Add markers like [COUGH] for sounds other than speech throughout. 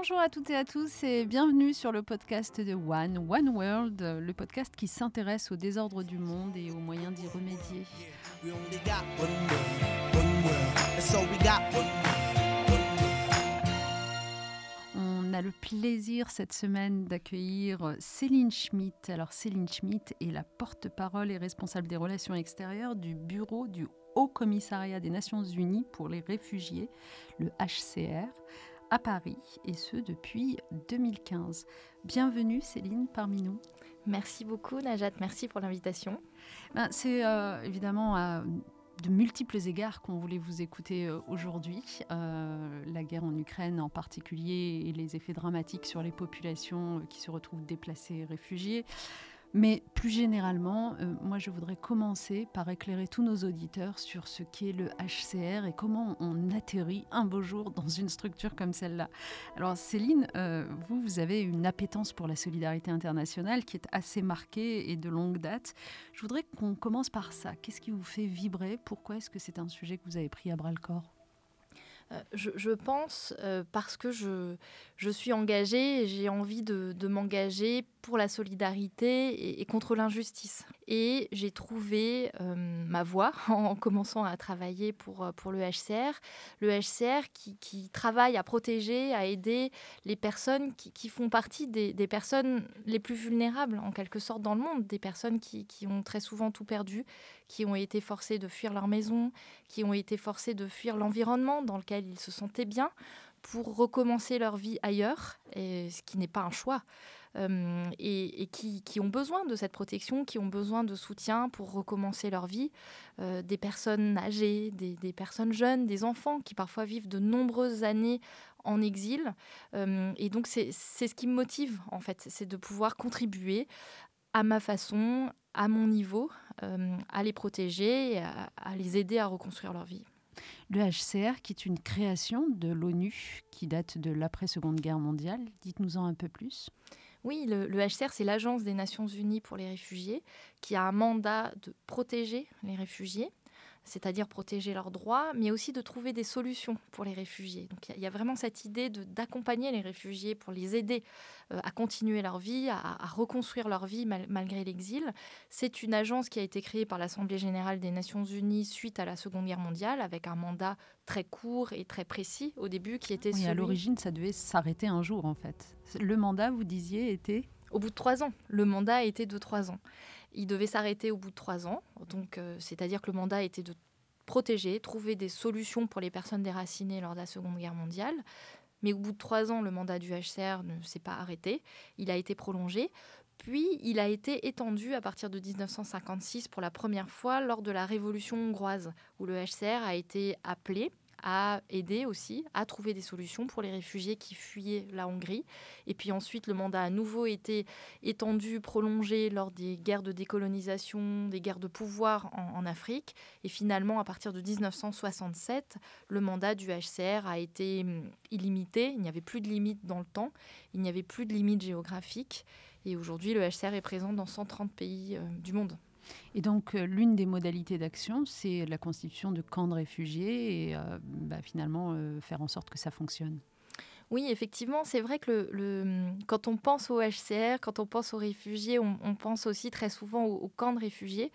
Bonjour à toutes et à tous et bienvenue sur le podcast de One, One World, le podcast qui s'intéresse au désordre du monde et aux moyens d'y remédier. On a le plaisir cette semaine d'accueillir Céline Schmitt. Alors Céline Schmitt est la porte-parole et responsable des relations extérieures du bureau du Haut Commissariat des Nations Unies pour les réfugiés, le HCR à Paris, et ce depuis 2015. Bienvenue Céline parmi nous. Merci beaucoup Najat, merci pour l'invitation. Ben, c'est euh, évidemment à de multiples égards qu'on voulait vous écouter euh, aujourd'hui. Euh, la guerre en Ukraine en particulier et les effets dramatiques sur les populations qui se retrouvent déplacées et réfugiées. Mais plus généralement, euh, moi je voudrais commencer par éclairer tous nos auditeurs sur ce qu'est le HCR et comment on atterrit un beau jour dans une structure comme celle-là. Alors Céline, euh, vous, vous avez une appétence pour la solidarité internationale qui est assez marquée et de longue date. Je voudrais qu'on commence par ça. Qu'est-ce qui vous fait vibrer? Pourquoi est-ce que c'est un sujet que vous avez pris à bras le corps? Euh, je, pense parce que je, suis engagée j'ai envie de, m'engager pour la solidarité et, contre l'injustice. Et j'ai trouvé euh, ma voie [LAUGHS] en commençant à travailler pour, euh, le HCR. Le HCR qui, travaille à protéger, à aider les personnes qui, font partie des, personnes les plus vulnérables, en quelque sorte, dans le monde. Des personnes qui, ont très souvent tout perdu, qui ont été forcées de fuir leur maison, qui ont été forcées de fuir l'environnement dans lequel ils se sentaient bien pour recommencer leur vie ailleurs, ce qui n'est pas un choix. Euh, et, qui, ont besoin de cette protection, qui ont besoin de soutien pour recommencer leur vie. Euh, des personnes âgées, des, personnes jeunes, des enfants qui parfois vivent de nombreuses années en exil. Euh, et donc c'est ce qui me motive en fait, c'est de pouvoir contribuer à ma façon, à mon niveau, à les protéger à les aider à reconstruire leur vie. Le HCR, qui est une création de l'ONU qui date de l'après-seconde guerre mondiale, dites-nous-en un peu plus. Oui, le, HCR, c'est l'Agence des Nations Unies pour les réfugiés, qui a un mandat de protéger les réfugiés, c'est-à-dire protéger leurs droits, mais aussi de trouver des solutions pour les réfugiés. Donc il y, a vraiment cette idée d'accompagner les réfugiés pour les aider euh, à continuer leur vie, à, reconstruire leur vie malgré l'exil. C'est une agence qui a été créée par l'Assemblée générale des Nations unies suite à la Seconde Guerre mondiale, avec un mandat très court et très précis au début, qui était oui, À l'origine, ça devait s'arrêter un jour, en fait. Le mandat, vous disiez, était au bout de trois ans. Le mandat était de trois ans. Il devait s'arrêter au bout de trois ans. Donc, euh, c'est-à-dire que le mandat était de protéger, trouver des solutions pour les personnes déracinées lors de la Seconde Guerre mondiale. Mais au bout de trois ans, le mandat du HCR ne s'est pas arrêté. Il a été prolongé. Puis, il a été étendu à partir de 1956 pour la première fois lors de la Révolution hongroise, où le HCR a été appelé à aider aussi à trouver des solutions pour les réfugiés qui fuyaient la Hongrie. Et puis ensuite, le mandat a nouveau été étendu, prolongé lors des guerres de décolonisation, des guerres de pouvoir en, Afrique. Et finalement, à partir de 1967, le mandat du HCR a été hum, illimité. Il n'y avait plus de limite dans le temps, il n'y avait plus de limite géographique. Et aujourd'hui, le HCR est présent dans 130 pays euh, du monde. Et donc, euh, l'une des modalités d'action, c'est la constitution de camps de réfugiés et euh, bah, finalement euh, faire en sorte que ça fonctionne. Oui, effectivement, c'est vrai que le, quand on pense au HCR, quand on pense aux réfugiés, on, pense aussi très souvent aux, camps de réfugiés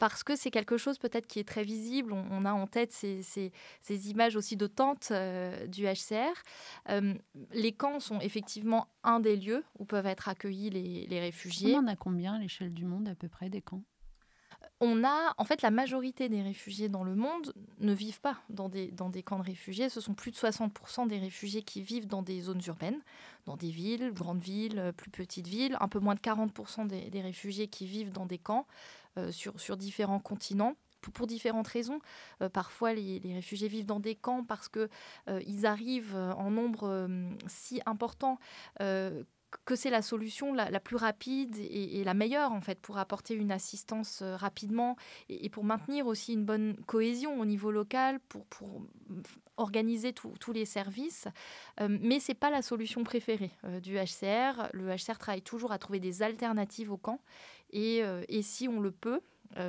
parce que c'est quelque chose peut-être qui est très visible. On, a en tête ces, ces, images aussi de tentes du HCR. les camps sont effectivement un des lieux où peuvent être accueillis les, les réfugiés. On en a combien à l'échelle du monde à peu près des camps? On a, en fait, la majorité des réfugiés dans le monde ne vivent pas dans des, camps de réfugiés. Ce sont plus de 60% des réfugiés qui vivent dans des zones urbaines, dans des villes, grandes villes, plus petites villes. Un peu moins de 40% des, réfugiés qui vivent dans des camps euh, sur, différents continents pour, différentes raisons. Euh, parfois, les, réfugiés vivent dans des camps parce qu'ils euh, arrivent en nombre si important que c'est la solution la, plus rapide et, la meilleure en fait pour apporter une assistance euh, rapidement et, pour maintenir aussi une bonne cohésion au niveau local pour, pour organiser tous les services. Euh, mais c'est pas la solution préférée euh, du HCR. Le HCR travaille toujours à trouver des alternatives au camp et, et si on le peut,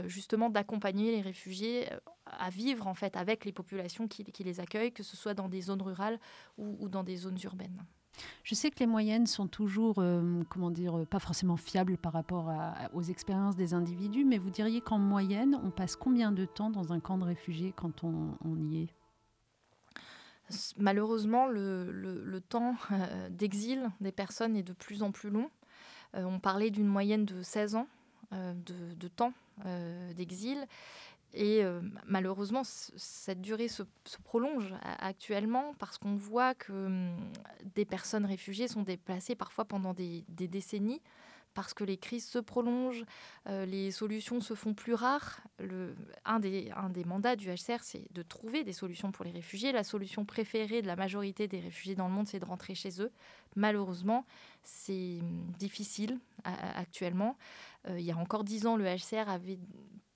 justement d'accompagner les réfugiés à vivre en fait avec les populations qui, les accueillent, que ce soit dans des zones rurales ou dans des zones urbaines. Je sais que les moyennes sont toujours, euh, comment dire, pas forcément fiables par rapport aux expériences des individus, mais vous diriez qu'en moyenne, on passe combien de temps dans un camp de réfugiés quand on, y est? Malheureusement, le, temps euh, d'exil des personnes est de plus en plus long. Euh, on parlait d'une moyenne de 16 ans de, temps d'exil. Et euh, malheureusement, cette durée se, prolonge actuellement parce qu'on voit que hum, des personnes réfugiées sont déplacées parfois pendant des, décennies parce que les crises se prolongent, euh, les solutions se font plus rares. Un, des, un des mandats du HCR, c'est de trouver des solutions pour les réfugiés. La solution préférée de la majorité des réfugiés dans le monde, c'est de rentrer chez eux. Malheureusement, c'est hum, difficile actuellement. Euh, il y a encore dix ans, le HCR avait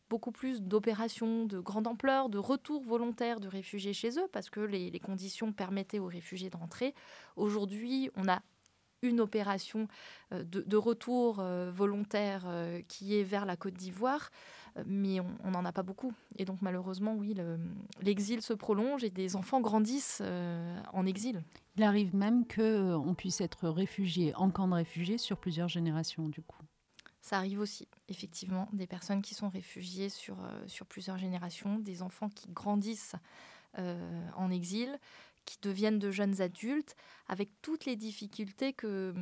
beaucoup plus d'opérations de grande ampleur, de retour volontaire de réfugiés chez eux, parce que les, conditions permettaient aux réfugiés de rentrer. Aujourd'hui, on a une opération euh, de, retour euh, volontaire euh, qui est vers la Côte d'Ivoire, mais on n'en a pas beaucoup. Et donc malheureusement, oui, l'exil se prolonge et des enfants grandissent en exil. Il arrive même qu'on puisse être réfugié en camp de réfugiés sur plusieurs générations, du coup. Ça arrive aussi, effectivement, des personnes qui sont réfugiées sur, euh, plusieurs générations, des enfants qui grandissent euh, en exil, qui deviennent de jeunes adultes, avec toutes les difficultés que,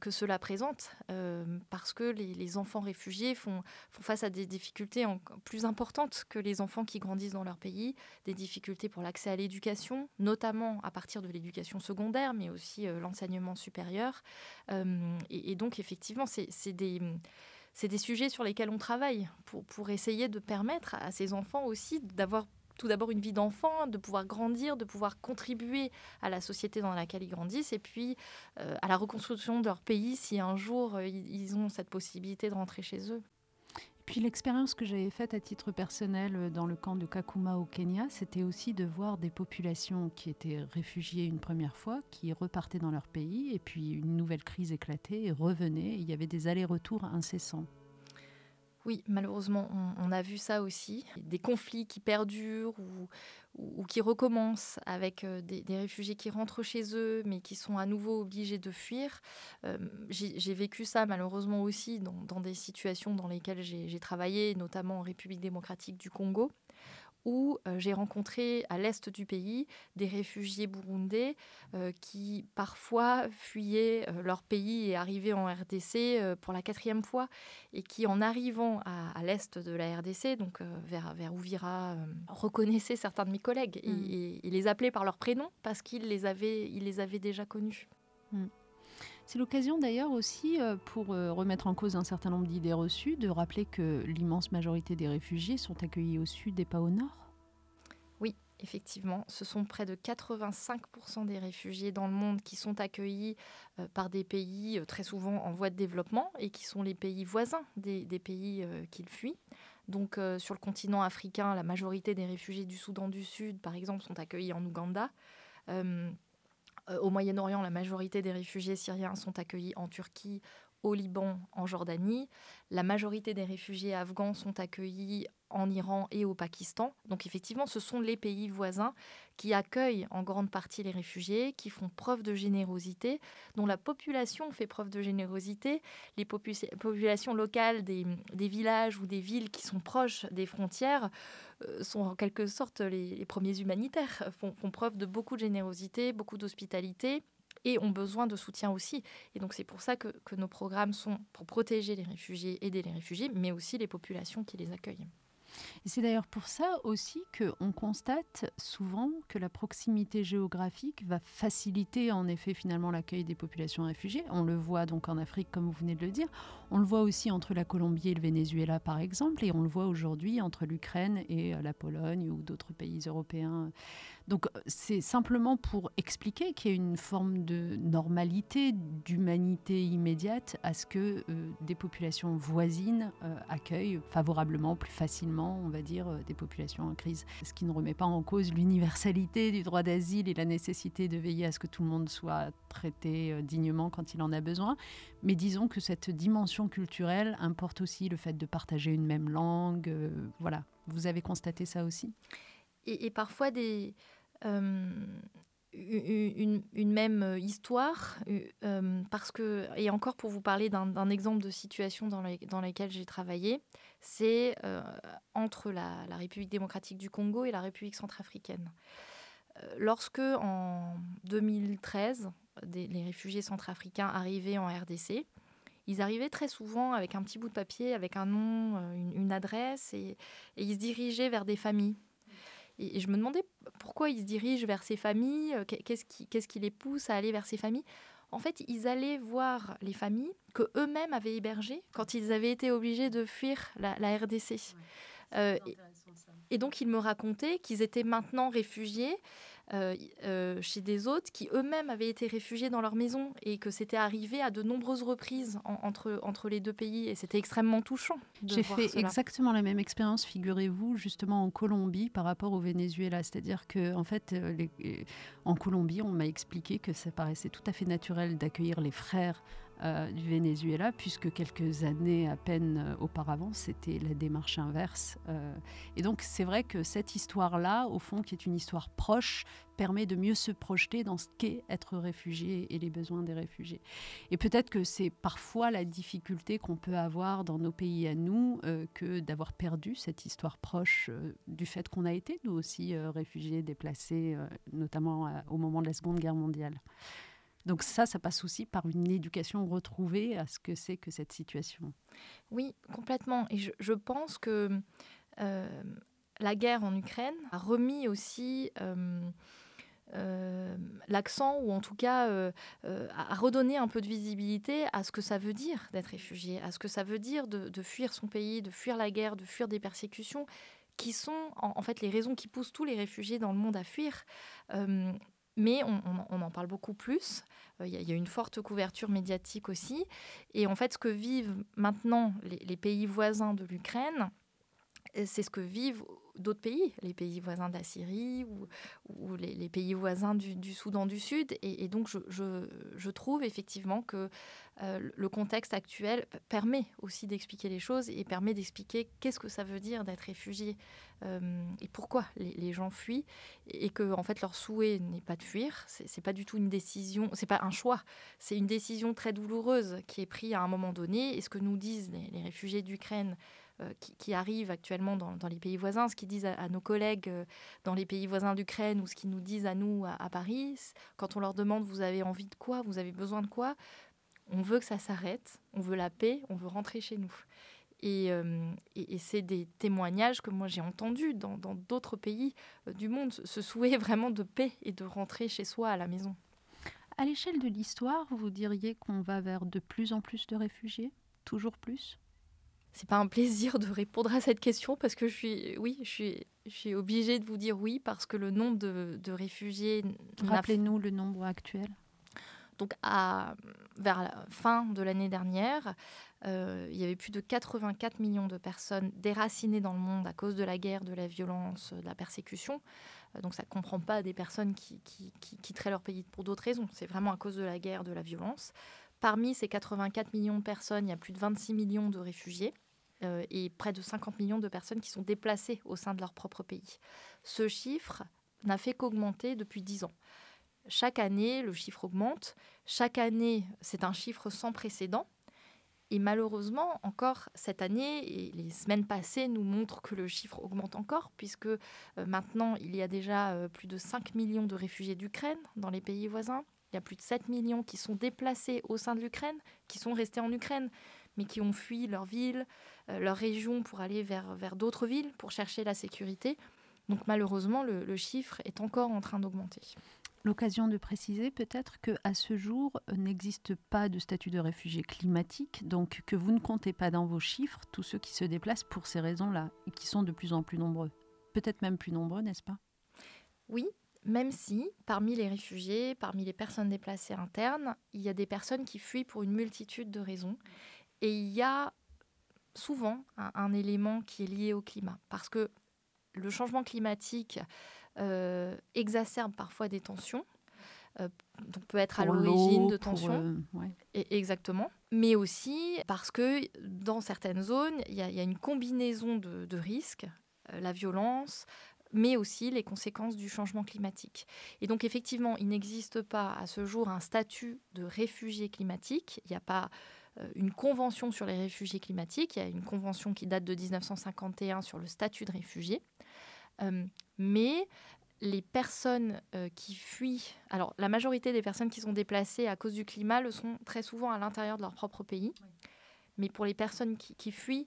que cela présente, euh, parce que les, enfants réfugiés font, font, face à des difficultés plus importantes que les enfants qui grandissent dans leur pays, des difficultés pour l'accès à l'éducation, notamment à partir de l'éducation secondaire, mais aussi euh, l'enseignement supérieur. Euh, et, donc, effectivement, c'est des c'est des sujets sur lesquels on travaille pour, pour essayer de permettre à ces enfants aussi d'avoir tout d'abord une vie d'enfant, de pouvoir grandir, de pouvoir contribuer à la société dans laquelle ils grandissent, et puis euh, à la reconstruction de leur pays si un jour euh, ils ont cette possibilité de rentrer chez eux. Puis l'expérience que j'avais faite à titre personnel euh, dans le camp de Kakuma au Kenya, c'était aussi de voir des populations qui étaient réfugiées une première fois, qui repartaient dans leur pays, et puis une nouvelle crise éclatait et revenaient. il y avait des allers-retours incessants. Oui, malheureusement, on, a vu ça aussi. Des conflits qui perdurent ou, qui recommencent avec euh, des, réfugiés qui rentrent chez eux, mais qui sont à nouveau obligés de fuir. Euh, j'ai vécu ça malheureusement aussi dans des situations dans lesquelles j'ai travaillé, notamment en République démocratique du Congo où j'ai rencontré à l'est du pays des réfugiés burundais euh, qui parfois fuyaient leur pays et arrivaient en RDC pour la quatrième fois et qui en arrivant à, l'est de la RDC, donc vers, vers Ouvira, reconnaissaient certains de mes collègues et, mm. les appelaient par leur prénom parce qu'ils les, avaient, les avaient déjà connus. Mm. C'est l'occasion d'ailleurs aussi, pour remettre en cause un certain nombre d'idées reçues, de rappeler que l'immense majorité des réfugiés sont accueillis au sud et pas au nord. Oui, effectivement, ce sont près de 85% des réfugiés dans le monde qui sont accueillis par des pays très souvent en voie de développement et qui sont les pays voisins des, pays qu'ils fuient. Donc sur le continent africain, la majorité des réfugiés du Soudan du Sud, par exemple, sont accueillis en Ouganda. Euh, au Moyen-Orient, la majorité des réfugiés syriens sont accueillis en Turquie, au Liban, en Jordanie. La majorité des réfugiés afghans sont accueillis en Iran et au Pakistan. Donc effectivement, ce sont les pays voisins qui accueillent en grande partie les réfugiés, qui font preuve de générosité, dont la population fait preuve de générosité. Les populations locales des, villages ou des villes qui sont proches des frontières euh, sont en quelque sorte les, premiers humanitaires, font, preuve de beaucoup de générosité, beaucoup d'hospitalité et ont besoin de soutien aussi. Et donc c'est pour ça que, que, nos programmes sont pour protéger les réfugiés, aider les réfugiés, mais aussi les populations qui les accueillent. Et c'est d'ailleurs pour ça aussi qu'on constate souvent que la proximité géographique va faciliter en effet finalement l'accueil des populations réfugiées. On le voit donc en Afrique comme vous venez de le dire. On le voit aussi entre la Colombie et le Venezuela par exemple. Et on le voit aujourd'hui entre l'Ukraine et euh, la Pologne ou d'autres pays européens. Donc euh, c'est simplement pour expliquer qu'il y a une forme de normalité, d'humanité immédiate à ce que euh, des populations voisines euh, accueillent favorablement, plus facilement, on va dire, des populations en crise. Ce qui ne remet pas en cause l'universalité du droit d'asile et la nécessité de veiller à ce que tout le monde soit traité dignement quand il en a besoin. Mais disons que cette dimension culturelle importe aussi le fait de partager une même langue. voilà, vous avez constaté ça aussi? Et, et parfois des, euh, une, même histoire, parce que, et encore pour vous parler d'un exemple de situation dans, dans laquelle j'ai travaillé, c'est entre la, République démocratique du Congo et la République centrafricaine. lorsque, en 2013, les réfugiés centrafricains arrivaient en RDC, ils arrivaient très souvent avec un petit bout de papier, avec un nom, une, adresse, et, ils se dirigeaient vers des familles et, je me demandais pourquoi ils se dirigent vers ces familles, euh, qu'est-ce qui, qu'est-ce qui les pousse à aller vers ces familles? En fait, ils allaient voir les familles que eux-mêmes avaient hébergées quand ils avaient été obligés de fuir la, RDC. Euh, et, donc, ils me racontaient qu'ils étaient maintenant réfugiés chez des autres qui eux-mêmes avaient été réfugiés dans leur maison et que c'était arrivé à de nombreuses reprises entre, entre les deux pays et c'était extrêmement touchant. J'ai fait exactement la même expérience, figurez-vous, justement en Colombie par rapport au Venezuela. C'est-à-dire que en fait, euh, en Colombie, on m'a expliqué que ça paraissait tout à fait naturel d'accueillir les frères euh, du Venezuela, puisque quelques années à peine euh, auparavant, c'était la démarche inverse. Euh. et donc c'est vrai que cette histoire-là, au fond, qui est une histoire proche, permet de mieux se projeter dans ce qu'est être réfugié et les besoins des réfugiés. Et peut-être que c'est parfois la difficulté qu'on peut avoir dans nos pays à nous que d'avoir perdu cette histoire proche du fait qu'on a été, nous aussi, réfugiés, déplacés, notamment au moment de la Seconde Guerre mondiale. Donc ça, ça passe aussi par une éducation retrouvée à ce que c'est que cette situation. Oui, complètement. Et je, pense que euh, la guerre en Ukraine a remis aussi euh, euh, l'accent, ou en tout cas a redonné un peu de visibilité à ce que ça veut dire d'être réfugié, à ce que ça veut dire de, fuir son pays, de fuir la guerre, de fuir des persécutions qui sont en, fait les raisons qui poussent tous les réfugiés dans le monde à fuir mais on, en parle beaucoup plus. Euh, il y, a une forte couverture médiatique aussi. Et en fait, ce que vivent maintenant les pays voisins de l'Ukraine, c'est ce que vivent d'autres pays, les pays voisins de la Syrie ou, les, pays voisins du, Soudan du Sud. Et, donc, je, trouve effectivement que euh, le contexte actuel permet aussi d'expliquer les choses et permet d'expliquer qu'est-ce que ça veut dire d'être réfugié euh, et pourquoi les, gens fuient et que en fait leur souhait n'est pas de fuir. C'est pas du tout une décision, c'est pas un choix, c'est une décision très douloureuse qui est prise à un moment donné. Et ce que nous disent les réfugiés d'Ukraine euh, qui, arrivent actuellement dans, les pays voisins, ce qu'ils disent à, nos collègues dans les pays voisins d'Ukraine ou ce qu'ils nous disent à nous à, Paris, quand on leur demande vous avez envie de quoi, vous avez besoin de quoi, on veut que ça s'arrête, on veut la paix, on veut rentrer chez nous. Et, euh, c'est des témoignages que moi j'ai entendus dans d'autres pays du monde, ce souhait [LAUGHS] vraiment de paix et de rentrer chez soi à la maison. À l'échelle de l'histoire, vous diriez qu'on va vers de plus en plus de réfugiés? Toujours plus? C'est pas un plaisir de répondre à cette question parce que je suis, oui, je suis, je suis obligée de vous dire oui parce que le nombre de, réfugiés. Rappelez-nous le nombre actuel. Donc, à, vers la fin de l'année dernière, euh, il y avait plus de 84 millions de personnes déracinées dans le monde à cause de la guerre, de la violence, de la persécution. Euh, donc, ça ne comprend pas des personnes qui, qui, qui quitteraient leur pays pour d'autres raisons. C'est vraiment à cause de la guerre, de la violence. Parmi ces 84 millions de personnes, il y a plus de 26 millions de réfugiés euh, et près de 50 millions de personnes qui sont déplacées au sein de leur propre pays. Ce chiffre n'a fait qu'augmenter depuis 10 ans. Chaque année, le chiffre augmente. Chaque année, c'est un chiffre sans précédent. Et malheureusement, encore cette année et les semaines passées nous montrent que le chiffre augmente encore, puisque euh, maintenant, il y a déjà euh, plus de 5 millions de réfugiés d'Ukraine dans les pays voisins. Il y a plus de 7 millions qui sont déplacés au sein de l'Ukraine, qui sont restés en Ukraine, mais qui ont fui leur ville, euh, leur région pour aller vers, vers d'autres villes, pour chercher la sécurité. Donc malheureusement, le, chiffre est encore en train d'augmenter. L'occasion de préciser peut-être que à ce jour n'existe pas de statut de réfugié climatique, donc que vous ne comptez pas dans vos chiffres tous ceux qui se déplacent pour ces raisons-là qui sont de plus en plus nombreux, peut-être même plus nombreux, n'est-ce pas? Oui, même si parmi les réfugiés, parmi les personnes déplacées internes, il y a des personnes qui fuient pour une multitude de raisons. Et il y a souvent un, élément qui est lié au climat. Parce que le changement climatique euh, exacerbe parfois des tensions. Euh, donc peut être à l'origine de tensions. Euh, exactement. Mais aussi parce que dans certaines zones, il y, a une combinaison de risques. la violence, mais aussi les conséquences du changement climatique. Et donc effectivement, il n'existe pas à ce jour un statut de réfugié climatique. Il n'y a pas euh, une convention sur les réfugiés climatiques. Il y a une convention qui date de 1951 sur le statut de réfugié. Euh, mais les personnes euh, qui fuient, alors la majorité des personnes qui sont déplacées à cause du climat le sont très souvent à l'intérieur de leur propre pays. Mais pour les personnes qui, fuient,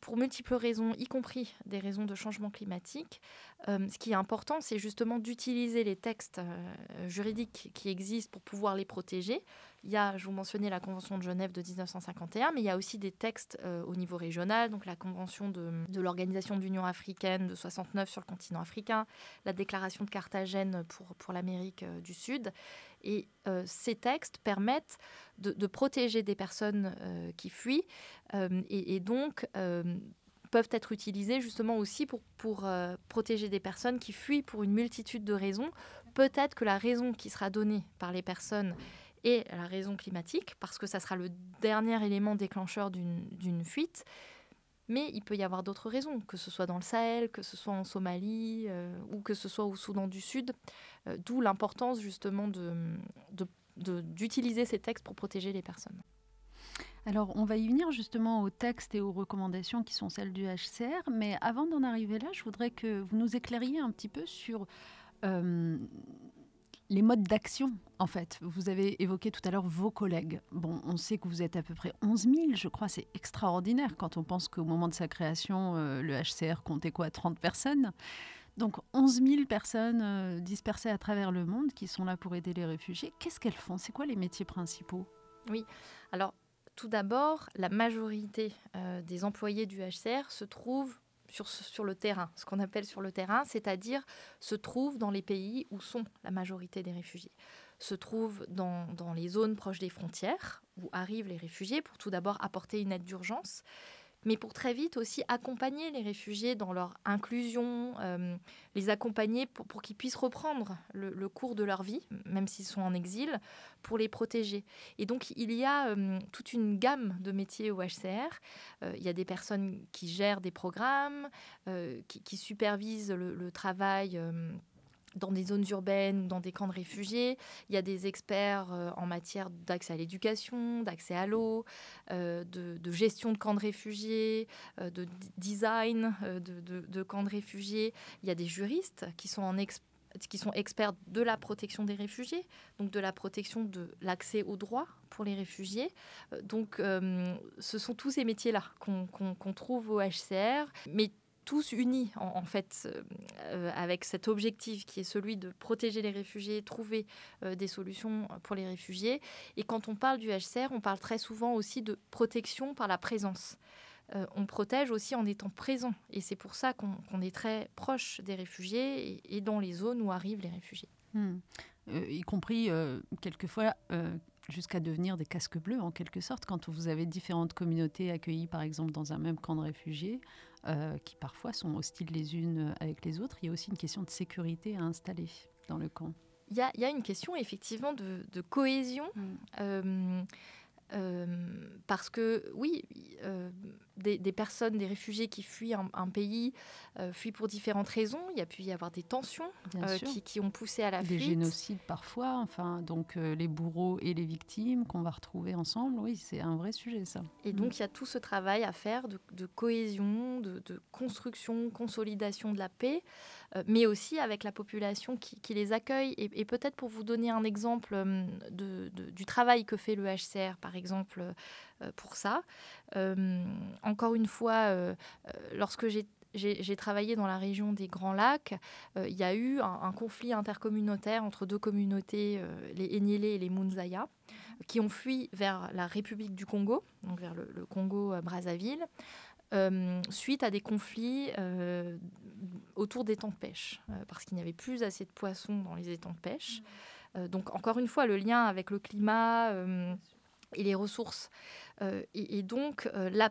pour multiples raisons, y compris des raisons de changement climatique. Euh, ce qui est important, c'est justement d'utiliser les textes euh, juridiques qui existent pour pouvoir les protéger. Il y a, je vous mentionnais la Convention de Genève de 1951, mais il y a aussi des textes euh, au niveau régional, donc la Convention de, l'Organisation de l'Union africaine de 69 sur le continent africain, la Déclaration de Carthagène pour l'Amérique du Sud. Et ces textes permettent de, protéger des personnes qui fuient et, et, donc peuvent être utilisés justement aussi pour, euh, protéger des personnes qui fuient pour une multitude de raisons. Peut-être que la raison qui sera donnée par les personnes est la raison climatique, parce que ça sera le dernier élément déclencheur d'une fuite. Mais il peut y avoir d'autres raisons, que ce soit dans le Sahel, que ce soit en Somalie euh, ou que ce soit au Soudan du Sud. Euh, d'où l'importance justement d'utiliser de, ces textes pour protéger les personnes. Alors, on va y venir justement aux textes et aux recommandations qui sont celles du HCR, mais avant d'en arriver là, je voudrais que vous nous éclairiez un petit peu sur euh, les modes d'action, en fait. Vous avez évoqué tout à l'heure vos collègues. Bon, on sait que vous êtes à peu près 11 000, je crois, c'est extraordinaire quand on pense qu'au moment de sa création, euh, le HCR comptait quoi 30 personnes donc 11 000 personnes euh, dispersées à travers le monde qui sont là pour aider les réfugiés. Qu'est-ce qu'elles font? C'est quoi les métiers principaux? Oui, alors tout d'abord, la majorité euh, des employés du HCR se trouvent sur, le terrain, ce qu'on appelle sur le terrain, c'est-à-dire se trouvent dans les pays où sont la majorité des réfugiés, se trouvent dans, dans les zones proches des frontières où arrivent les réfugiés pour tout d'abord apporter une aide d'urgence, mais pour très vite aussi accompagner les réfugiés dans leur inclusion, euh, les accompagner pour, qu'ils puissent reprendre le, cours de leur vie, même s'ils sont en exil, pour les protéger. Et donc il y a euh, toute une gamme de métiers au HCR. Euh, il y a des personnes qui gèrent des programmes, qui, supervisent le travail dans des zones urbaines ou dans des camps de réfugiés. Il y a des experts euh, en matière d'accès à l'éducation, d'accès à l'eau, euh, de, gestion de camps de réfugiés, euh, de design de, camps de réfugiés. Il y a des juristes qui sont en qui sont experts de la protection des réfugiés, donc de la protection de l'accès aux droits pour les réfugiés. Donc, ce sont tous ces métiers-là qu'on trouve au HCR, mais tous unis en, fait euh, euh, avec cet objectif qui est celui de protéger les réfugiés, trouver euh, des solutions pour les réfugiés. Et quand on parle du HCR, on parle très souvent aussi de protection par la présence. on protège aussi en étant présent. Et c'est pour ça qu'on est très proche des réfugiés et, dans les zones où arrivent les réfugiés. Hmm. y compris quelquefois jusqu'à devenir des casques bleus en quelque sorte quand vous avez différentes communautés accueillies par exemple dans un même camp de réfugiés euh, qui parfois sont hostiles les unes avec les autres. Il y a aussi une question de sécurité à installer dans le camp. Il y a, une question effectivement de, cohésion. Mm. Euh, euh, parce que oui, des, personnes, des réfugiés qui fuient un, pays, euh, fuient pour différentes raisons. Il y a pu y avoir des tensions euh, qui, ont poussé à la fuite. Des génocides parfois, enfin, donc euh, les bourreaux et les victimes qu'on va retrouver ensemble, oui, c'est un vrai sujet ça. Et donc mm. il y a tout ce travail à faire de, cohésion, de, construction, consolidation de la paix, mais aussi avec la population qui, les accueille. Et, peut-être pour vous donner un exemple du travail que fait le HCR, par exemple, pour ça. Euh, encore une fois, euh, lorsque j'ai travaillé dans la région des Grands Lacs. il y a eu un, conflit intercommunautaire entre deux communautés, les Enyele et les Munzaya, qui ont fui vers la République du Congo, donc vers le, Congo-Brazzaville, suite à des conflits autour des temps de pêche, parce qu'il n'y avait plus assez de poissons dans les étangs de pêche. donc encore une fois, le lien avec le climat et les ressources. Euh, et, donc, euh,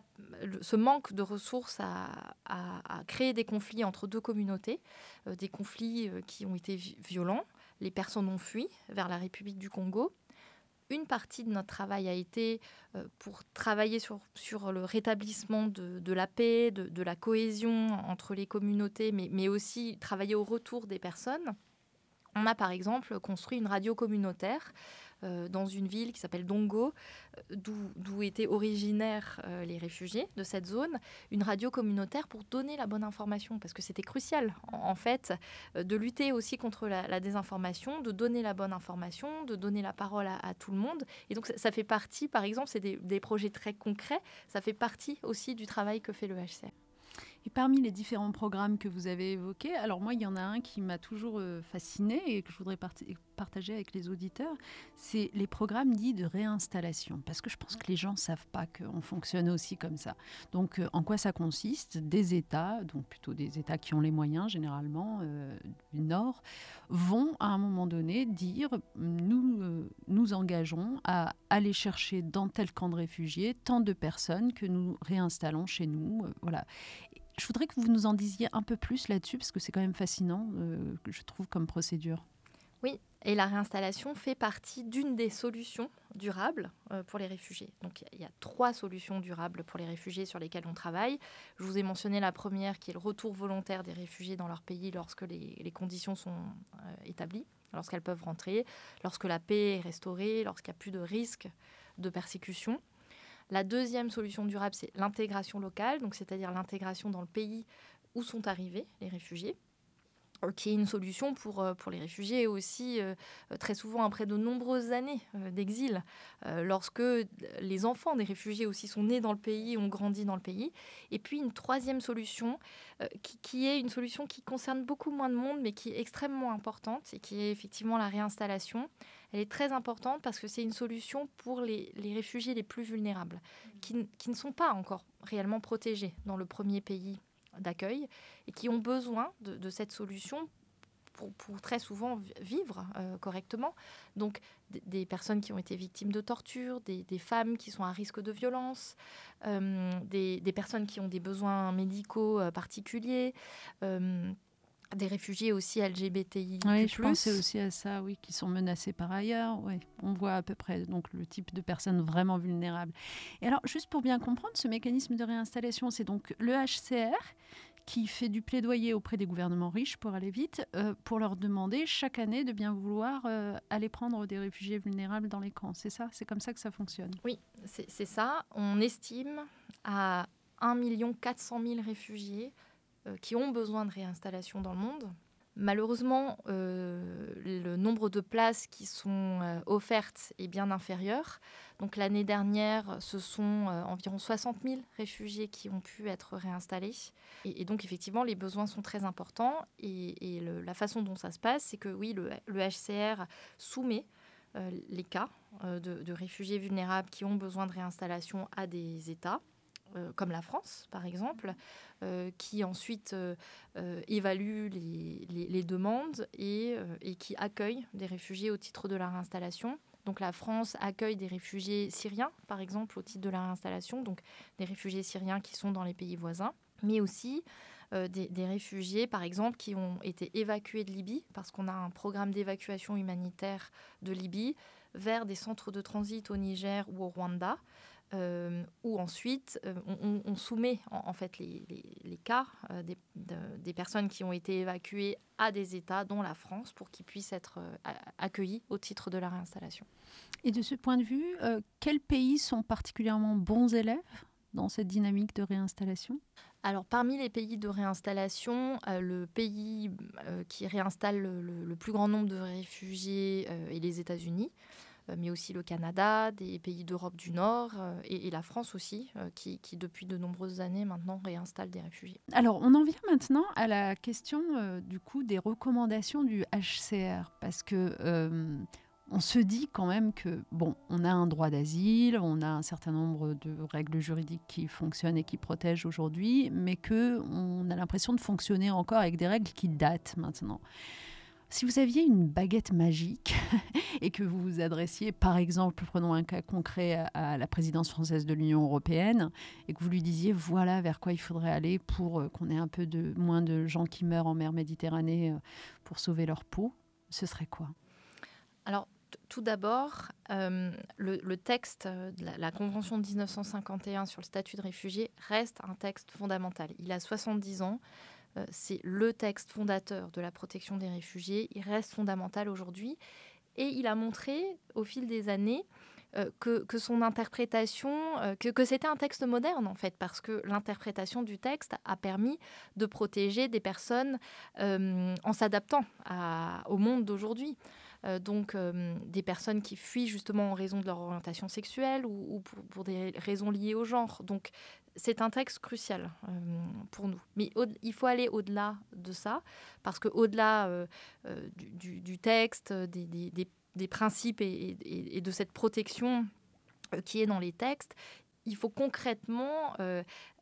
ce manque de ressources a, créé des conflits entre deux communautés, euh, des conflits qui ont été violents. Les personnes ont fui vers la République du Congo. une partie de notre travail a été euh, pour travailler sur, sur le rétablissement de, la paix, de, de, la cohésion entre les communautés, mais, mais aussi travailler au retour des personnes. On a par exemple construit une radio communautaire euh, dans une ville qui s'appelle Dongo, euh, d'où étaient originaires euh, les réfugiés de cette zone, une radio communautaire pour donner la bonne information, parce que c'était crucial, en, fait, de lutter aussi contre la, désinformation, de donner la bonne information, de donner la parole à, tout le monde. Et donc, ça, fait partie, par exemple, c'est des, des projets très concrets, ça fait partie aussi du travail que fait le HCR. Et parmi les différents programmes que vous avez évoqués, alors moi, il y en a un qui m'a toujours euh, fasciné et que je voudrais partager avec les auditeurs, c'est les programmes dits de réinstallation. Parce que je pense que les gens ne savent pas qu'on fonctionne aussi comme ça. Donc, euh, en quoi ça consiste? Des États, donc plutôt des États qui ont les moyens, généralement, euh, du Nord, vont à un moment donné dire nous nous engageons à aller chercher dans tel camp de réfugiés tant de personnes que nous réinstallons chez nous. voilà. Je voudrais que vous nous en disiez un peu plus là-dessus, parce que c'est quand même fascinant, euh, je trouve, comme procédure. Oui, et la réinstallation fait partie d'une des solutions durables euh, pour les réfugiés. Donc il y a trois solutions durables pour les réfugiés sur lesquelles on travaille. Je vous ai mentionné la première qui est le retour volontaire des réfugiés dans leur pays lorsque les, conditions sont euh, établies, lorsqu'elles peuvent rentrer, lorsque la paix est restaurée, lorsqu'il n'y a plus de risque de persécution. La deuxième solution durable, c'est l'intégration locale, donc c'est-à-dire l'intégration dans le pays où sont arrivés les réfugiés qui est une solution pour, euh, pour les réfugiés aussi euh, très souvent après de nombreuses années d'exil, lorsque les enfants des réfugiés aussi sont nés dans le pays, ont grandi dans le pays. Et puis une troisième solution, qui, qui, est une solution qui concerne beaucoup moins de monde, mais qui est extrêmement importante, et qui est effectivement la réinstallation. Elle est très importante parce que c'est une solution pour les, réfugiés les plus vulnérables, qui, ne sont pas encore réellement protégés dans le premier pays d'accueil et qui ont besoin de, cette solution pour, très souvent vivre euh, correctement. Donc des, personnes qui ont été victimes de torture, des, femmes qui sont à risque de violence, euh, des, personnes qui ont des besoins médicaux euh, particuliers des réfugiés aussi LGBTI. Oui, je pensais aussi à ça, oui, qui sont menacés par ailleurs. Oui, on voit à peu près donc le type de personnes vraiment vulnérables. Et alors, juste pour bien comprendre, ce mécanisme de réinstallation, c'est donc le HCR qui fait du plaidoyer auprès des gouvernements riches pour aller vite, euh, pour leur demander chaque année de bien vouloir euh, aller prendre des réfugiés vulnérables dans les camps. C'est ça? C'est comme ça que ça fonctionne? Oui, c'est ça. On estime à 1 400 000 réfugiés qui ont besoin de réinstallation dans le monde. Malheureusement, euh, le nombre de places qui sont euh, offertes est bien inférieur. Donc l'année dernière, ce sont environ 60 000 réfugiés qui ont pu être réinstallés. Et, donc effectivement, les besoins sont très importants. Et, la façon dont ça se passe, c'est que oui, le, HCR soumet les cas de réfugiés vulnérables qui ont besoin de réinstallation à des États. Euh, comme la France, par exemple, euh, qui ensuite euh, évalue les, demandes et, qui accueille des réfugiés au titre de la réinstallation. Donc la France accueille des réfugiés syriens, par exemple, au titre de la réinstallation, donc des réfugiés syriens qui sont dans les pays voisins, mais aussi des, des, réfugiés, par exemple, qui ont été évacués de Libye, parce qu'on a un programme d'évacuation humanitaire de Libye vers des centres de transit au Niger ou au Rwanda. Euh, où ensuite euh, on, soumet en, fait les, cas euh, des, personnes qui ont été évacuées à des États, dont la France, pour qu'ils puissent être accueillis au titre de la réinstallation. Et de ce point de vue, quels pays sont particulièrement bons élèves dans cette dynamique de réinstallation? Alors parmi les pays de réinstallation, le pays qui réinstalle le, plus grand nombre de réfugiés est les États-Unis. Euh, mais aussi le Canada, des pays d'Europe du Nord euh, et, la France aussi, euh, qui, depuis de nombreuses années maintenant réinstalle des réfugiés. Alors on en vient maintenant à la question du coup des recommandations du HCR, parce que on se dit quand même que, bon, on a un droit d'asile, on a un certain nombre de règles juridiques qui fonctionnent et qui protègent aujourd'hui, mais que on a l'impression de fonctionner encore avec des règles qui datent maintenant. Si vous aviez une baguette magique [LAUGHS] et que vous vous adressiez, par exemple, prenons un cas concret à la présidence française de l'Union européenne, et que vous lui disiez voilà vers quoi il faudrait aller pour euh, qu'on ait un peu moins de gens qui meurent en mer Méditerranée euh, pour sauver leur peau, ce serait quoi? Alors, tout d'abord, euh, le, texte de la, Convention de 1951 sur le statut de réfugié reste un texte fondamental. Il a 70 ans. Euh, c'est le texte fondateur de la protection des réfugiés. Il reste fondamental aujourd'hui. Et il a montré au fil des années euh, que, son interprétation, que, que c'était un texte moderne en fait, parce que l'interprétation du texte a permis de protéger des personnes en s'adaptant au monde d'aujourd'hui. Euh, donc euh, des personnes qui fuient justement en raison de leur orientation sexuelle ou, pour, des raisons liées au genre. Donc c'est un texte crucial euh, pour nous. Mais il faut aller au-delà de ça, parce qu'au-delà du, texte, des, principes et, de cette protection qui est dans les textes, il faut concrètement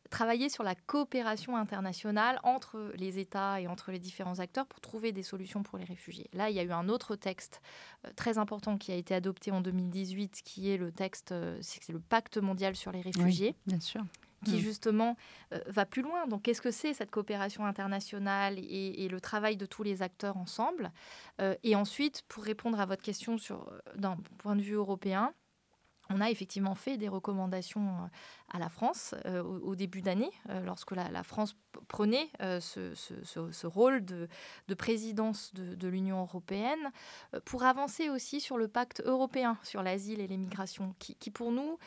travailler sur la coopération internationale entre les États et entre les différents acteurs pour trouver des solutions pour les réfugiés. Là, il y a eu un autre texte euh, très important qui a été adopté en 2018, qui est le texte, euh, c'est le Pacte mondial sur les réfugiés. bien sûr qui mm. justement euh, va plus loin. Donc, qu'est-ce que c'est cette coopération internationale et, le travail de tous les acteurs ensemble? Et ensuite, pour répondre à votre question sur d'un point de vue européen, on a effectivement fait des recommandations euh, à la France euh, au, début d'année, euh, lorsque la, France prenait ce, rôle de, présidence de, l'Union européenne, pour avancer aussi sur le pacte européen sur l'asile et les migrations, qui, pour nous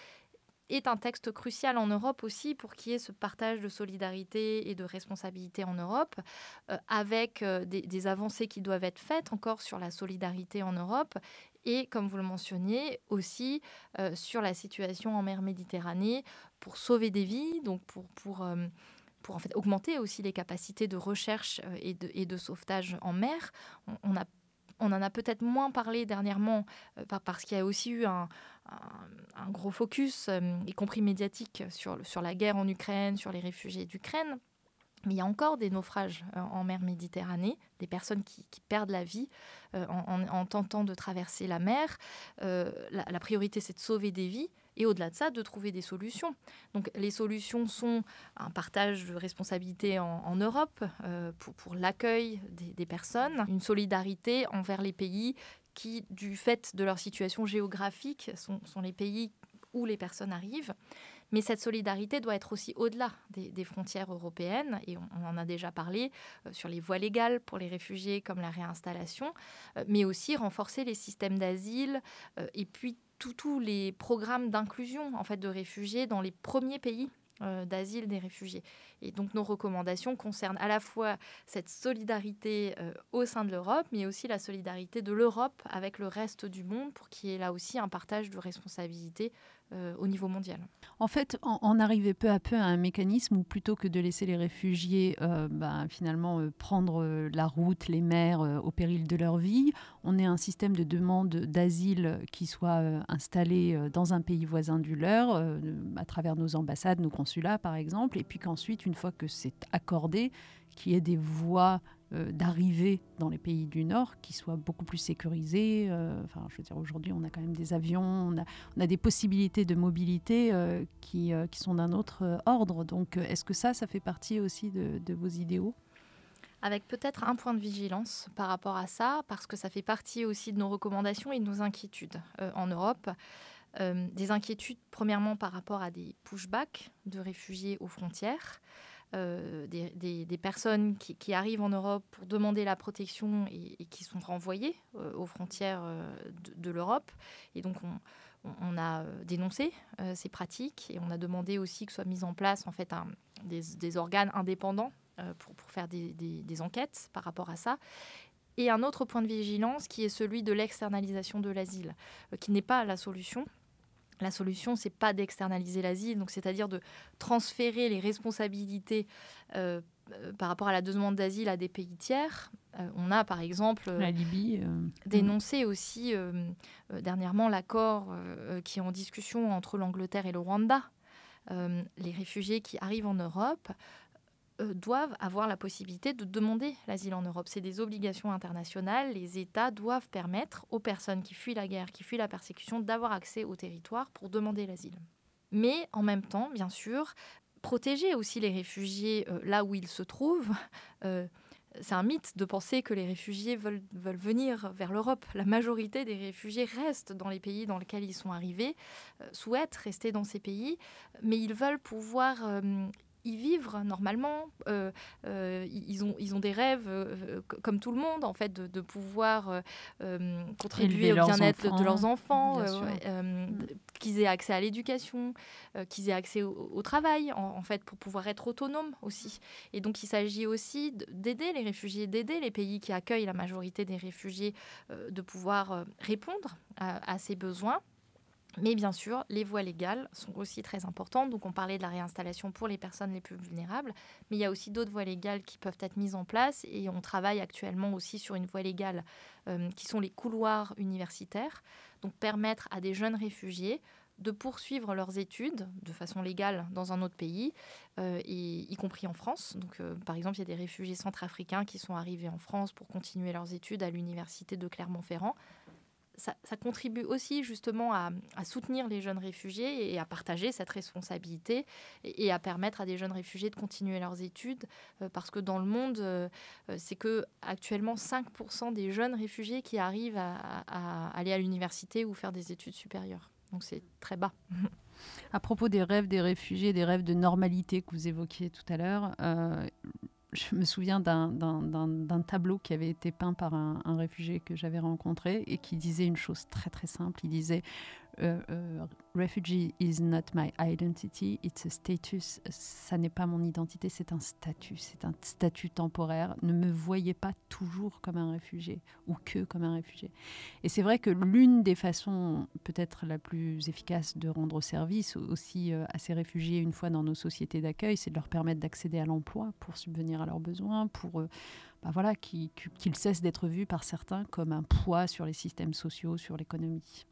est un texte crucial en Europe aussi pour qu'il y ait ce partage de solidarité et de responsabilité en Europe, avec des, des, avancées qui doivent être faites encore sur la solidarité en Europe et, comme vous le mentionniez, aussi euh, sur la situation en mer Méditerranée pour sauver des vies, donc pour, pour, euh, pour en fait augmenter aussi les capacités de recherche euh, et, de, et de sauvetage en mer. On, a on en a peut-être moins parlé dernièrement parce qu'il y a aussi eu un, un, gros focus, y compris médiatique, sur, sur la guerre en Ukraine, sur les réfugiés d'Ukraine. Mais il y a encore des naufrages euh, en mer Méditerranée, des personnes qui, perdent la vie euh, en, tentant de traverser la mer. Euh, la, priorité, c'est de sauver des vies et au-delà de ça, de trouver des solutions. Donc les solutions sont un partage de responsabilités en, Europe pour, l'accueil des, personnes, une solidarité envers les pays qui, du fait de leur situation géographique, sont les pays où les personnes arrivent. Mais cette solidarité doit être aussi au-delà des, frontières européennes, et on, en a déjà parlé euh, sur les voies légales pour les réfugiés comme la réinstallation, euh, mais aussi renforcer les systèmes d'asile euh, et puis tous les programmes d'inclusion en fait de réfugiés dans les premiers pays d'asile des réfugiés. Et donc nos recommandations concernent à la fois cette solidarité au sein de l'Europe, mais aussi la solidarité de l'Europe avec le reste du monde pour qu'il y ait là aussi un partage de responsabilités euh, au niveau mondial. En fait, on, arrivait peu à peu à un mécanisme où plutôt que de laisser les réfugiés euh, ben, finalement euh, prendre la route, les mers au péril de leur vie, on ait un système de demande d'asile qui soit installé dans un pays voisin du leur, à travers nos ambassades, nos consulats par exemple, et puis qu'ensuite, une fois que c'est accordé, qu'il y ait des voies euh, d'arriver dans les pays du Nord qui soient beaucoup plus sécurisés. Euh, enfin, je veux dire, aujourd'hui, on a quand même des avions, on a, des possibilités de mobilité euh, qui, sont d'un autre ordre. Donc, est-ce que ça, ça fait partie aussi de vos idéaux? Avec peut-être un point de vigilance par rapport à ça, parce que ça fait partie aussi de nos recommandations et de nos inquiétudes en Europe. des inquiétudes, premièrement, par rapport à des pushbacks de réfugiés aux frontières. Euh, des, personnes qui, arrivent en Europe pour demander la protection et, qui sont renvoyées euh, aux frontières euh, de, l'Europe. Et donc, on, a dénoncé ces pratiques et on a demandé aussi que soient mis en place en fait des, organes indépendants pour, pour, faire des, enquêtes par rapport à ça. Et un autre point de vigilance qui est celui de l'externalisation de l'asile, qui n'est pas la solution, la solution, c'est pas d'externaliser l'asile, donc c'est-à-dire de transférer les responsabilités euh, euh, par rapport à la demande d'asile à des pays tiers. Euh, on a par exemple la Libye dénoncé aussi dernièrement l'accord qui est en discussion entre l'Angleterre et le Rwanda. les réfugiés qui arrivent en Europe doivent avoir la possibilité de demander l'asile en Europe. C'est des obligations internationales. Les États doivent permettre aux personnes qui fuient la guerre, qui fuient la persécution, d'avoir accès au territoire pour demander l'asile. Mais en même temps, bien sûr, protéger aussi les réfugiés euh, là où ils se trouvent. Euh, c'est un mythe de penser que les réfugiés veulent, veulent venir vers l'Europe. La majorité des réfugiés restent dans les pays dans lesquels ils sont arrivés, souhaitent rester dans ces pays, mais ils veulent pouvoir y vivre normalement. Euh, euh, ils, ont, ils ont des rêves, euh, comme tout le monde, en fait, de, pouvoir contribuer au bien-être de leurs enfants, qu'ils aient accès à l'éducation, qu'ils aient accès au, travail, en, fait, pour pouvoir être autonomes aussi. Et donc, il s'agit aussi d'aider les réfugiés, d'aider les pays qui accueillent la majorité des réfugiés, de pouvoir répondre à ces besoins. Mais bien sûr, les voies légales sont aussi très importantes. Donc on parlait de la réinstallation pour les personnes les plus vulnérables, mais il y a aussi d'autres voies légales qui peuvent être mises en place et on travaille actuellement aussi sur une voie légale euh, qui sont les couloirs universitaires. Donc permettre à des jeunes réfugiés de poursuivre leurs études de façon légale dans un autre pays, euh, y compris en France. Donc, euh, par exemple, il y a des réfugiés centrafricains qui sont arrivés en France pour continuer leurs études à l'université de Clermont-Ferrand ça, contribue aussi justement à, soutenir les jeunes réfugiés et à partager cette responsabilité et, à permettre à des jeunes réfugiés de continuer leurs études euh, parce que dans le monde, euh, euh, c'est que actuellement 5% des jeunes réfugiés qui arrivent à, aller à l'université ou faire des études supérieures. Donc c'est très bas. À propos des rêves des réfugiés, des rêves de normalité que vous évoquiez tout à l'heure, je me souviens d'un tableau qui avait été peint par un, réfugié que j'avais rencontré et qui disait une chose très très simple. Il disait refugee is not my identity, it's a status. Ça n'est pas mon identité, c'est un statut, c'est un statut temporaire. Ne me voyez pas toujours comme un réfugié ou que comme un réfugié. Et c'est vrai que l'une des façons peut-être la plus efficace de rendre service aussi euh, à ces réfugiés une fois dans nos sociétés d'accueil, c'est de leur permettre d'accéder à l'emploi pour subvenir à leurs besoins, pour bah voilà, qu'ils cessent d'être vus par certains comme un poids sur les systèmes sociaux, sur l'économie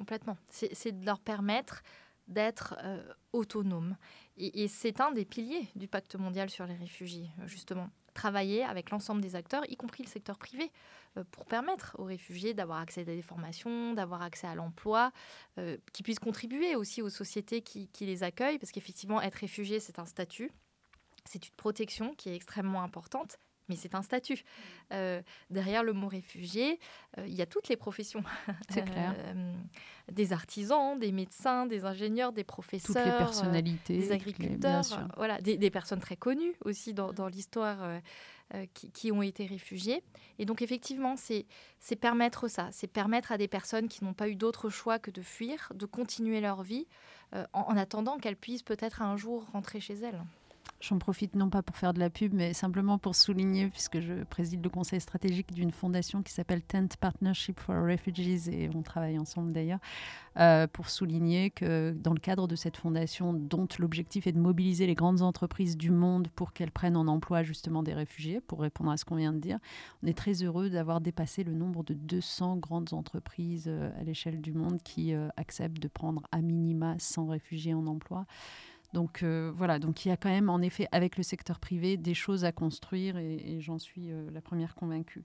complètement. C'est de leur permettre d'être euh, autonomes. Et, c'est un des piliers du pacte mondial sur les réfugiés, euh, justement. Travailler avec l'ensemble des acteurs, y compris le secteur privé, euh, pour permettre aux réfugiés d'avoir accès à des formations, d'avoir accès à l'emploi, qui puissent contribuer aussi aux sociétés qui les accueillent, parce qu'effectivement, être réfugié, c'est un statut, c'est une protection qui est extrêmement importante, mais c'est un statut. Euh, derrière le mot réfugié, euh, il y a toutes les professions. [LAUGHS] C'est clair. Euh, des artisans, des médecins, des ingénieurs, des professeurs. Toutes les personnalités. des agriculteurs. voilà, des, personnes très connues aussi dans, l'histoire qui, qui, ont été réfugiés. Et donc effectivement, c'est permettre ça. C'est permettre à des personnes qui n'ont pas eu d'autre choix que de fuir, de continuer leur vie en attendant qu'elles puissent peut-être un jour rentrer chez elles. J'en profite non pas pour faire de la pub, mais simplement pour souligner, puisque je préside le conseil stratégique d'une fondation qui s'appelle Tent Partnership for Refugees, et on travaille ensemble d'ailleurs, euh, pour souligner que dans le cadre de cette fondation, dont l'objectif est de mobiliser les grandes entreprises du monde pour qu'elles prennent en emploi justement des réfugiés, pour répondre à ce qu'on vient de dire, on est très heureux d'avoir dépassé le nombre de 200 grandes entreprises euh, à l'échelle du monde qui euh, acceptent de prendre à minima 100 réfugiés en emploi. Donc euh, voilà, donc il y a quand même en effet avec le secteur privé des choses à construire et, j'en suis euh, la première convaincue.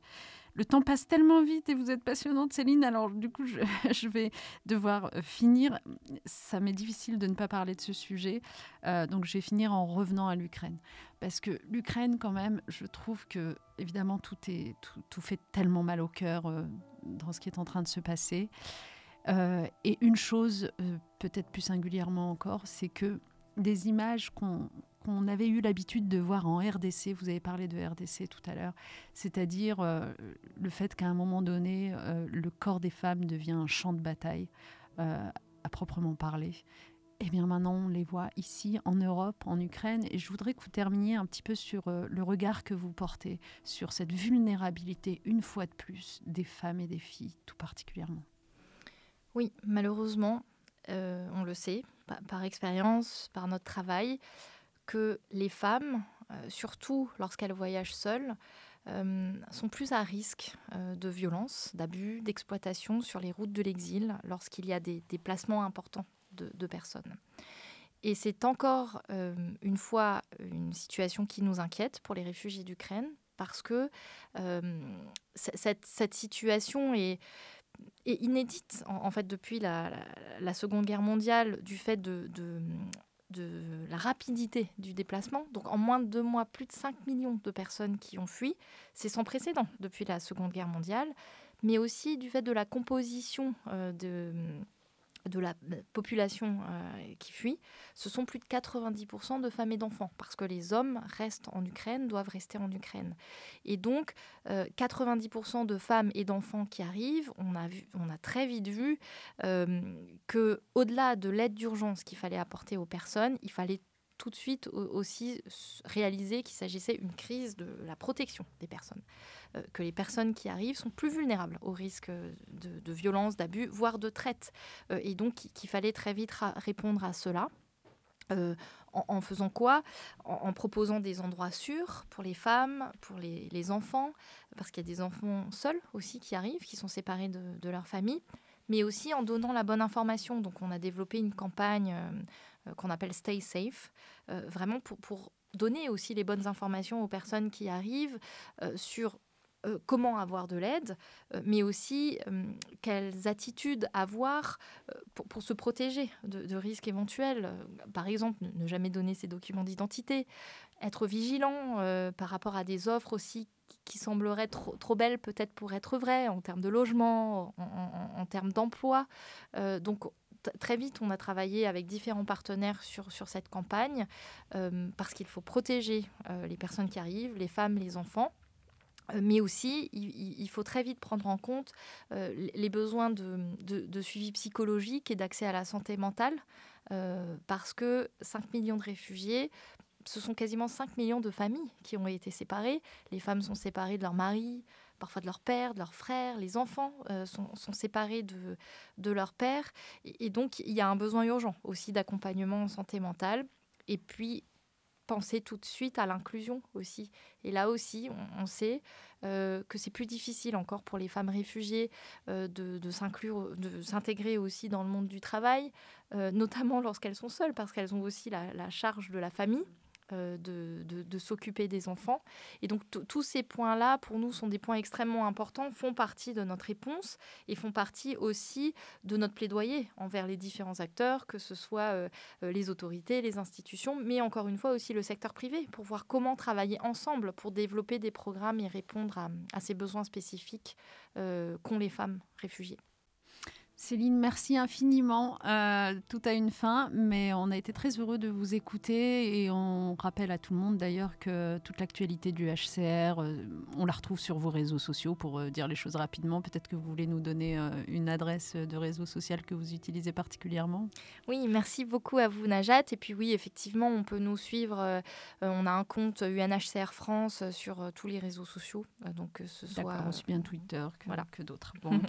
Le temps passe tellement vite et vous êtes passionnante Céline, alors du coup je, [LAUGHS] vais devoir euh, finir. Ça m'est difficile de ne pas parler de ce sujet, donc je vais finir en revenant à l'Ukraine. Parce que l'Ukraine quand même, je trouve que évidemment tout, est, tout fait tellement mal au cœur dans ce qui est en train de se passer. et une chose peut-être plus singulièrement encore, c'est que des images qu'on avait eu l'habitude de voir en RDC. Vous avez parlé de RDC tout à l'heure, c'est-à-dire euh, le fait qu'à un moment donné, euh, le corps des femmes devient un champ de bataille euh, à proprement parler. Eh bien maintenant, on les voit ici, en Europe, en Ukraine. Et je voudrais que vous terminiez un petit peu sur le regard que vous portez sur cette vulnérabilité, une fois de plus, des femmes et des filles, tout particulièrement. Oui, malheureusement, on le sait, par, expérience, par notre travail, que les femmes, euh, surtout lorsqu'elles voyagent seules, euh, sont plus à risque euh, de violence, d'abus, d'exploitation sur les routes de l'exil lorsqu'il y a des déplacements importants de, personnes. Et c'est encore une fois une situation qui nous inquiète pour les réfugiés d'Ukraine parce que cette, cette, situation est et inédite en, fait depuis la, Seconde Guerre mondiale du fait de, de la rapidité du déplacement. Donc en moins de deux mois, plus de 5 millions de personnes qui ont fui. C'est sans précédent depuis la Seconde Guerre mondiale, mais aussi du fait de la composition euh, de de la population euh, qui fuit, ce sont plus de 90% de femmes et d'enfants, parce que les hommes restent en Ukraine, doivent rester en Ukraine. Et donc, 90% euh, de femmes et d'enfants qui arrivent, on a, très vite vu euh, que au-delà de l'aide d'urgence qu'il fallait apporter aux personnes, il fallait tout de suite aussi réaliser qu'il s'agissait d'une crise de la protection des personnes. Euh, que les personnes qui arrivent sont plus vulnérables au risque de, de violence, d'abus, voire de traite. Euh, et donc qu'il fallait très vite répondre à cela. Euh, en, faisant quoi? En, proposant des endroits sûrs pour les femmes, pour les, enfants, parce qu'il y a des enfants seuls aussi qui arrivent, qui sont séparés de, leur famille, mais aussi en donnant la bonne information. Donc on a développé une campagne qu'on appelle Stay Safe, vraiment pour, pour, donner aussi les bonnes informations aux personnes qui arrivent sur euh, comment avoir de l'aide, euh, mais aussi euh, quelles attitudes avoir pour, se protéger de, risques éventuels. Par exemple, ne jamais donner ses documents d'identité, être vigilant par rapport à des offres aussi qui sembleraient trop, trop belles peut-être pour être vraies en termes de logement, en, termes d'emploi. donc très vite, on a travaillé avec différents partenaires sur, sur cette campagne parce qu'il faut protéger les personnes qui arrivent, les femmes, les enfants. Euh, mais aussi, il, faut très vite prendre en compte euh, les besoins de, suivi psychologique et d'accès à la santé mentale, euh, parce que 5 millions de réfugiés, ce sont quasiment 5 millions de familles qui ont été séparées. Les femmes sont séparées de leur mari, parfois de leur père, de leurs frères, les enfants sont, séparés de, de leur père. et donc, il y a un besoin urgent aussi d'accompagnement en santé mentale. Et puis, penser tout de suite à l'inclusion aussi. Et là aussi, on, sait euh, que c'est plus difficile encore pour les femmes réfugiées euh, de, de s'intégrer aussi dans le monde du travail, euh, notamment lorsqu'elles sont seules, parce qu'elles ont aussi la charge de la famille. Euh, de, s'occuper des enfants. Et donc tous ces points-là, pour nous, sont des points extrêmement importants, font partie de notre réponse et font partie aussi de notre plaidoyer envers les différents acteurs, que ce soit euh, euh, les autorités, les institutions, mais encore une fois aussi le secteur privé, pour voir comment travailler ensemble pour développer des programmes et répondre à, ces besoins spécifiques qu'ont les femmes réfugiées. Céline, merci infiniment. Euh, tout a une fin, mais on a été très heureux de vous écouter et on rappelle à tout le monde d'ailleurs que toute l'actualité du HCR, euh, on la retrouve sur vos réseaux sociaux pour euh, dire les choses rapidement. Peut-être que vous voulez nous donner une adresse de réseau social que vous utilisez particulièrement. Oui, merci beaucoup à vous Najat. Et puis oui, effectivement, on peut nous suivre. on a un compte UNHCR France sur tous les réseaux sociaux. donc ce soit aussi bien Twitter que, que d'autres. [LAUGHS] Bon,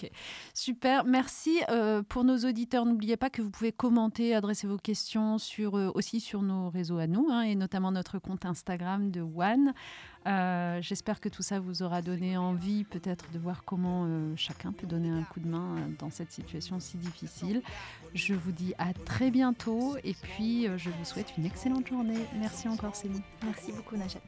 Super, merci. Euh, pour nos auditeurs, n'oubliez pas que vous pouvez commenter, adresser vos questions sur, euh, aussi sur nos réseaux à nous, hein, et notamment notre compte Instagram de One. Euh, j'espère que tout ça vous aura donné envie peut-être de voir comment chacun peut donner un coup de main dans cette situation si difficile. Je vous dis à très bientôt et puis je vous souhaite une excellente journée. Merci encore Céline. Merci beaucoup Najat.